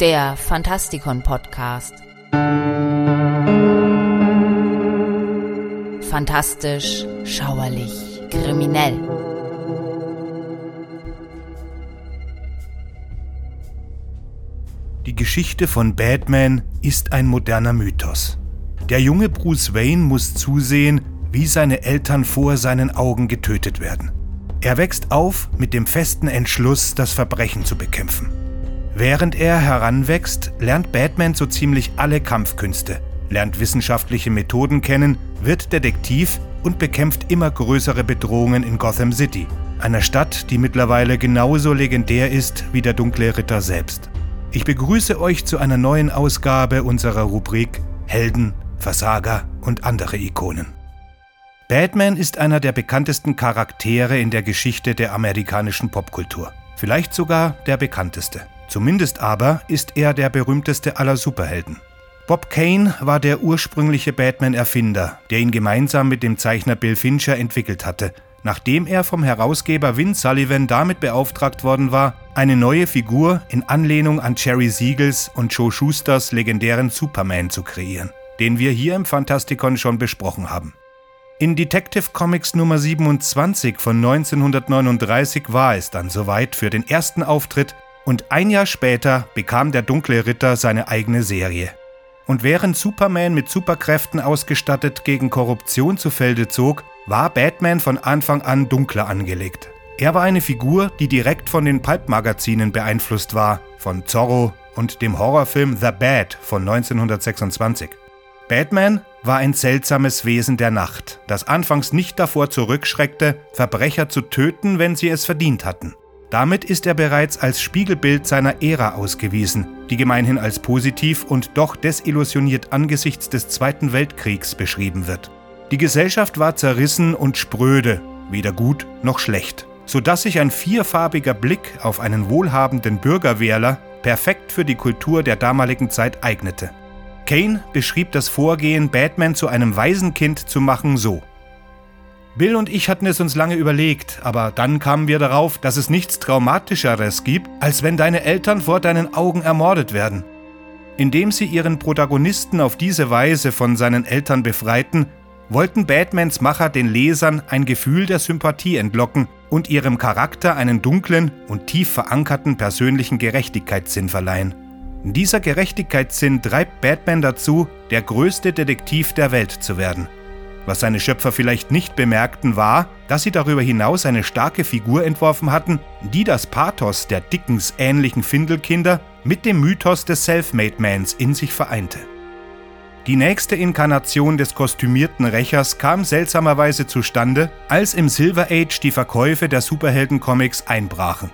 der Fantastikon Podcast. Fantastisch, schauerlich, kriminell. Die Geschichte von Batman ist ein moderner Mythos. Der junge Bruce Wayne muss zusehen, wie seine Eltern vor seinen Augen getötet werden. Er wächst auf mit dem festen Entschluss, das Verbrechen zu bekämpfen. Während er heranwächst, lernt Batman so ziemlich alle Kampfkünste, lernt wissenschaftliche Methoden kennen, wird Detektiv und bekämpft immer größere Bedrohungen in Gotham City, einer Stadt, die mittlerweile genauso legendär ist wie der dunkle Ritter selbst. Ich begrüße euch zu einer neuen Ausgabe unserer Rubrik Helden, Versager und andere Ikonen. Batman ist einer der bekanntesten Charaktere in der Geschichte der amerikanischen Popkultur. Vielleicht sogar der bekannteste. Zumindest aber ist er der berühmteste aller Superhelden. Bob Kane war der ursprüngliche Batman-Erfinder, der ihn gemeinsam mit dem Zeichner Bill Fincher entwickelt hatte, nachdem er vom Herausgeber Vin Sullivan damit beauftragt worden war, eine neue Figur in Anlehnung an Jerry Siegels und Joe Schusters legendären Superman zu kreieren, den wir hier im Fantastikon schon besprochen haben. In Detective Comics Nummer 27 von 1939 war es dann soweit für den ersten Auftritt und ein Jahr später bekam der dunkle Ritter seine eigene Serie. Und während Superman mit Superkräften ausgestattet gegen Korruption zu Felde zog, war Batman von Anfang an dunkler angelegt. Er war eine Figur, die direkt von den Pulp-Magazinen beeinflusst war, von Zorro und dem Horrorfilm The Bat von 1926. Batman war ein seltsames Wesen der Nacht, das anfangs nicht davor zurückschreckte, Verbrecher zu töten, wenn sie es verdient hatten. Damit ist er bereits als Spiegelbild seiner Ära ausgewiesen, die gemeinhin als positiv und doch desillusioniert angesichts des Zweiten Weltkriegs beschrieben wird. Die Gesellschaft war zerrissen und spröde, weder gut noch schlecht, sodass sich ein vierfarbiger Blick auf einen wohlhabenden Bürgerwähler perfekt für die Kultur der damaligen Zeit eignete. Kane beschrieb das Vorgehen, Batman zu einem Waisenkind zu machen, so. Bill und ich hatten es uns lange überlegt, aber dann kamen wir darauf, dass es nichts Traumatischeres gibt, als wenn deine Eltern vor deinen Augen ermordet werden. Indem sie ihren Protagonisten auf diese Weise von seinen Eltern befreiten, wollten Batmans Macher den Lesern ein Gefühl der Sympathie entlocken und ihrem Charakter einen dunklen und tief verankerten persönlichen Gerechtigkeitssinn verleihen. Dieser Gerechtigkeitssinn treibt Batman dazu, der größte Detektiv der Welt zu werden. Was seine Schöpfer vielleicht nicht bemerkten, war, dass sie darüber hinaus eine starke Figur entworfen hatten, die das Pathos der Dickens ähnlichen Findelkinder mit dem Mythos des Selfmade-Mans in sich vereinte. Die nächste Inkarnation des kostümierten Rächers kam seltsamerweise zustande, als im Silver Age die Verkäufe der Superheldencomics einbrachen.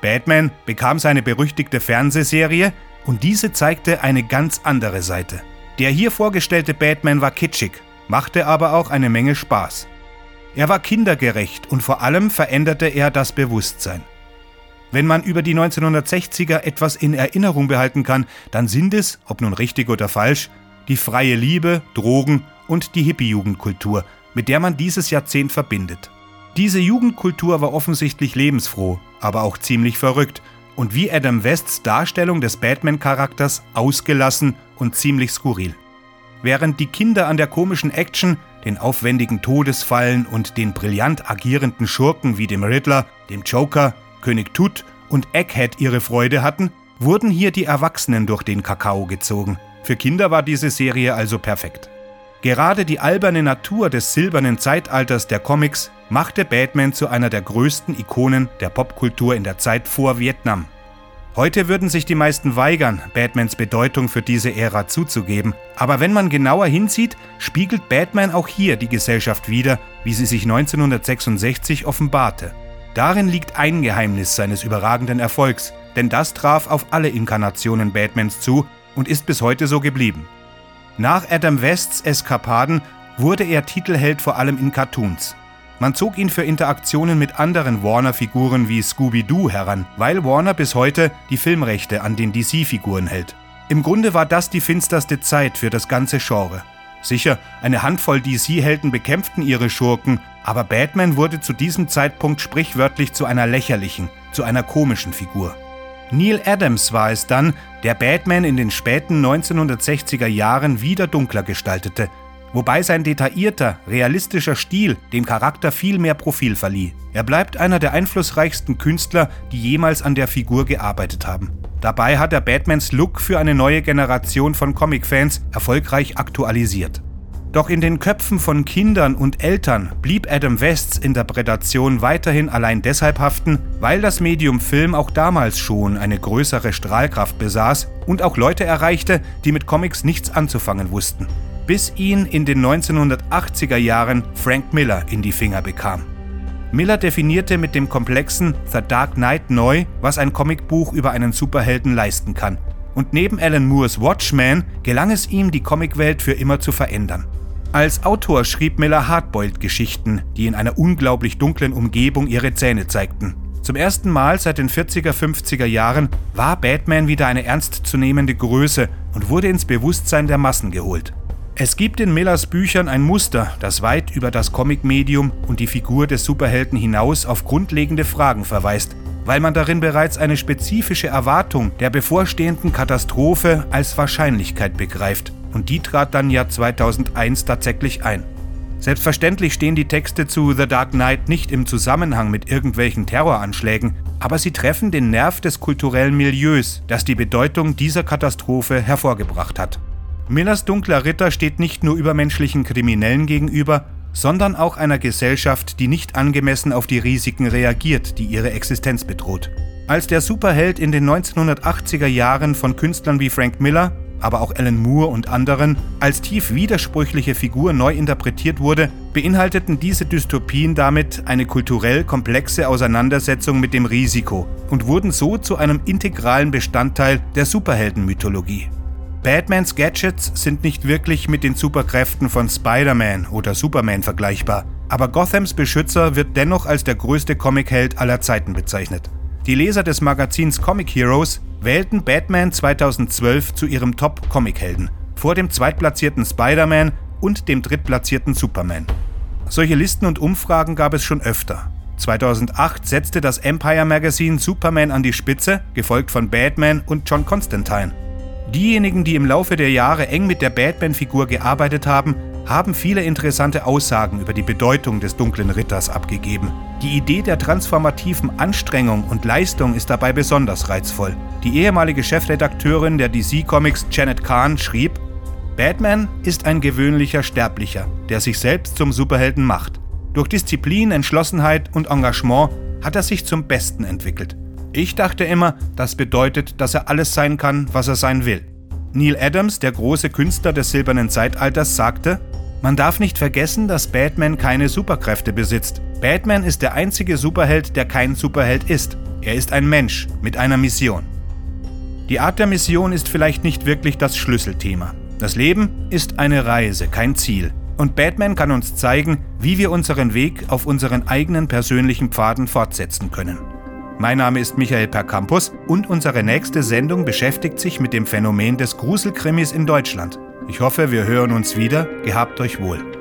Batman bekam seine berüchtigte Fernsehserie, und diese zeigte eine ganz andere Seite. Der hier vorgestellte Batman war kitschig, machte aber auch eine Menge Spaß. Er war kindergerecht und vor allem veränderte er das Bewusstsein. Wenn man über die 1960er etwas in Erinnerung behalten kann, dann sind es, ob nun richtig oder falsch, die freie Liebe, Drogen und die Hippie-Jugendkultur, mit der man dieses Jahrzehnt verbindet. Diese Jugendkultur war offensichtlich lebensfroh, aber auch ziemlich verrückt und wie Adam Wests Darstellung des Batman-Charakters ausgelassen und ziemlich skurril. Während die Kinder an der komischen Action, den aufwendigen Todesfallen und den brillant agierenden Schurken wie dem Riddler, dem Joker, König Tut und Egghead ihre Freude hatten, wurden hier die Erwachsenen durch den Kakao gezogen. Für Kinder war diese Serie also perfekt. Gerade die alberne Natur des silbernen Zeitalters der Comics machte Batman zu einer der größten Ikonen der Popkultur in der Zeit vor Vietnam. Heute würden sich die meisten weigern, Batmans Bedeutung für diese Ära zuzugeben, aber wenn man genauer hinsieht, spiegelt Batman auch hier die Gesellschaft wider, wie sie sich 1966 offenbarte. Darin liegt ein Geheimnis seines überragenden Erfolgs, denn das traf auf alle Inkarnationen Batmans zu und ist bis heute so geblieben. Nach Adam Wests Eskapaden wurde er Titelheld vor allem in Cartoons. Man zog ihn für Interaktionen mit anderen Warner-Figuren wie Scooby-Doo heran, weil Warner bis heute die Filmrechte an den DC-Figuren hält. Im Grunde war das die finsterste Zeit für das ganze Genre. Sicher, eine Handvoll DC-Helden bekämpften ihre Schurken, aber Batman wurde zu diesem Zeitpunkt sprichwörtlich zu einer lächerlichen, zu einer komischen Figur. Neil Adams war es dann, der Batman in den späten 1960er Jahren wieder dunkler gestaltete, wobei sein detaillierter, realistischer Stil dem Charakter viel mehr Profil verlieh. Er bleibt einer der einflussreichsten Künstler, die jemals an der Figur gearbeitet haben. Dabei hat er Batmans Look für eine neue Generation von Comicfans erfolgreich aktualisiert. Doch in den Köpfen von Kindern und Eltern blieb Adam Wests Interpretation weiterhin allein deshalb haften, weil das Medium Film auch damals schon eine größere Strahlkraft besaß und auch Leute erreichte, die mit Comics nichts anzufangen wussten. Bis ihn in den 1980er Jahren Frank Miller in die Finger bekam. Miller definierte mit dem komplexen The Dark Knight neu, was ein Comicbuch über einen Superhelden leisten kann. Und neben Alan Moores Watchmen gelang es ihm, die Comicwelt für immer zu verändern. Als Autor schrieb Miller Hardboiled-Geschichten, die in einer unglaublich dunklen Umgebung ihre Zähne zeigten. Zum ersten Mal seit den 40er, 50er Jahren war Batman wieder eine ernstzunehmende Größe und wurde ins Bewusstsein der Massen geholt. Es gibt in Millers Büchern ein Muster, das weit über das Comicmedium und die Figur des Superhelden hinaus auf grundlegende Fragen verweist, weil man darin bereits eine spezifische Erwartung der bevorstehenden Katastrophe als Wahrscheinlichkeit begreift und die trat dann ja 2001 tatsächlich ein. Selbstverständlich stehen die Texte zu The Dark Knight nicht im Zusammenhang mit irgendwelchen Terroranschlägen, aber sie treffen den Nerv des kulturellen Milieus, das die Bedeutung dieser Katastrophe hervorgebracht hat. Millers dunkler Ritter steht nicht nur übermenschlichen Kriminellen gegenüber, sondern auch einer Gesellschaft, die nicht angemessen auf die Risiken reagiert, die ihre Existenz bedroht. Als der Superheld in den 1980er Jahren von Künstlern wie Frank Miller, aber auch Alan Moore und anderen als tief widersprüchliche Figur neu interpretiert wurde, beinhalteten diese Dystopien damit eine kulturell komplexe Auseinandersetzung mit dem Risiko und wurden so zu einem integralen Bestandteil der Superheldenmythologie. Batmans Gadgets sind nicht wirklich mit den Superkräften von Spider-Man oder Superman vergleichbar, aber Gothams Beschützer wird dennoch als der größte Comicheld aller Zeiten bezeichnet. Die Leser des Magazins Comic Heroes wählten Batman 2012 zu ihrem Top-Comic-Helden, vor dem zweitplatzierten Spider-Man und dem drittplatzierten Superman. Solche Listen und Umfragen gab es schon öfter. 2008 setzte das Empire Magazine Superman an die Spitze, gefolgt von Batman und John Constantine. Diejenigen, die im Laufe der Jahre eng mit der Batman-Figur gearbeitet haben, haben viele interessante Aussagen über die Bedeutung des dunklen Ritters abgegeben. Die Idee der transformativen Anstrengung und Leistung ist dabei besonders reizvoll. Die ehemalige Chefredakteurin der DC Comics Janet Kahn schrieb, Batman ist ein gewöhnlicher Sterblicher, der sich selbst zum Superhelden macht. Durch Disziplin, Entschlossenheit und Engagement hat er sich zum Besten entwickelt. Ich dachte immer, das bedeutet, dass er alles sein kann, was er sein will. Neil Adams, der große Künstler des silbernen Zeitalters, sagte, man darf nicht vergessen, dass Batman keine Superkräfte besitzt. Batman ist der einzige Superheld, der kein Superheld ist. Er ist ein Mensch mit einer Mission. Die Art der Mission ist vielleicht nicht wirklich das Schlüsselthema. Das Leben ist eine Reise, kein Ziel. Und Batman kann uns zeigen, wie wir unseren Weg auf unseren eigenen persönlichen Pfaden fortsetzen können. Mein Name ist Michael Percampus und unsere nächste Sendung beschäftigt sich mit dem Phänomen des Gruselkrimis in Deutschland. Ich hoffe, wir hören uns wieder. Gehabt euch wohl.